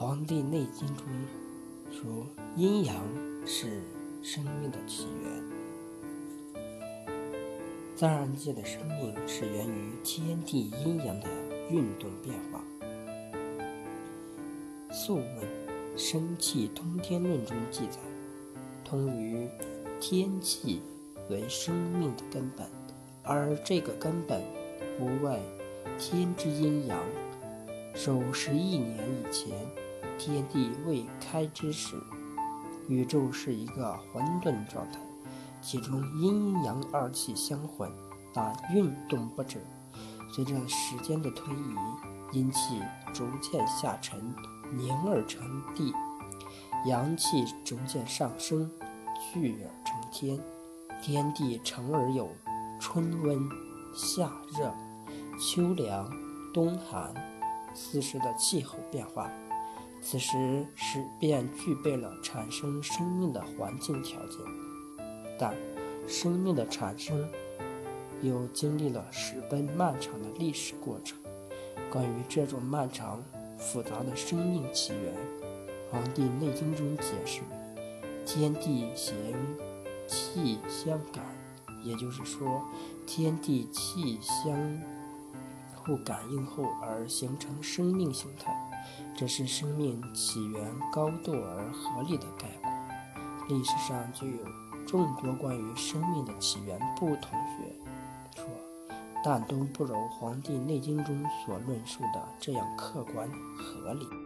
黄帝内经》中说，阴阳是生命的起源。自然界的生命是源于天地阴阳的运动变化。《素问·生气通天论》中记载，通于天气为生命的根本，而这个根本不外天之阴阳。守十亿年以前，天地未开之时，宇宙是一个混沌状态。其中阴阳二气相混，但运动不止。随着时间的推移，阴气逐渐下沉，凝而成地；阳气逐渐上升，聚而成天。天地成而有春温、夏热、秋凉、冬寒四时的气候变化。此时是便具备了产生生命的环境条件。但生命的产生又经历了十分漫长的历史过程。关于这种漫长复杂的生命起源，《黄帝内经》中解释：天地行气相感，也就是说，天地气相互感应后而形成生命形态，这是生命起源高度而合理的概括。历史上就有。众多关于生命的起源，不同学说，但都不如《黄帝内经》中所论述的这样客观合理。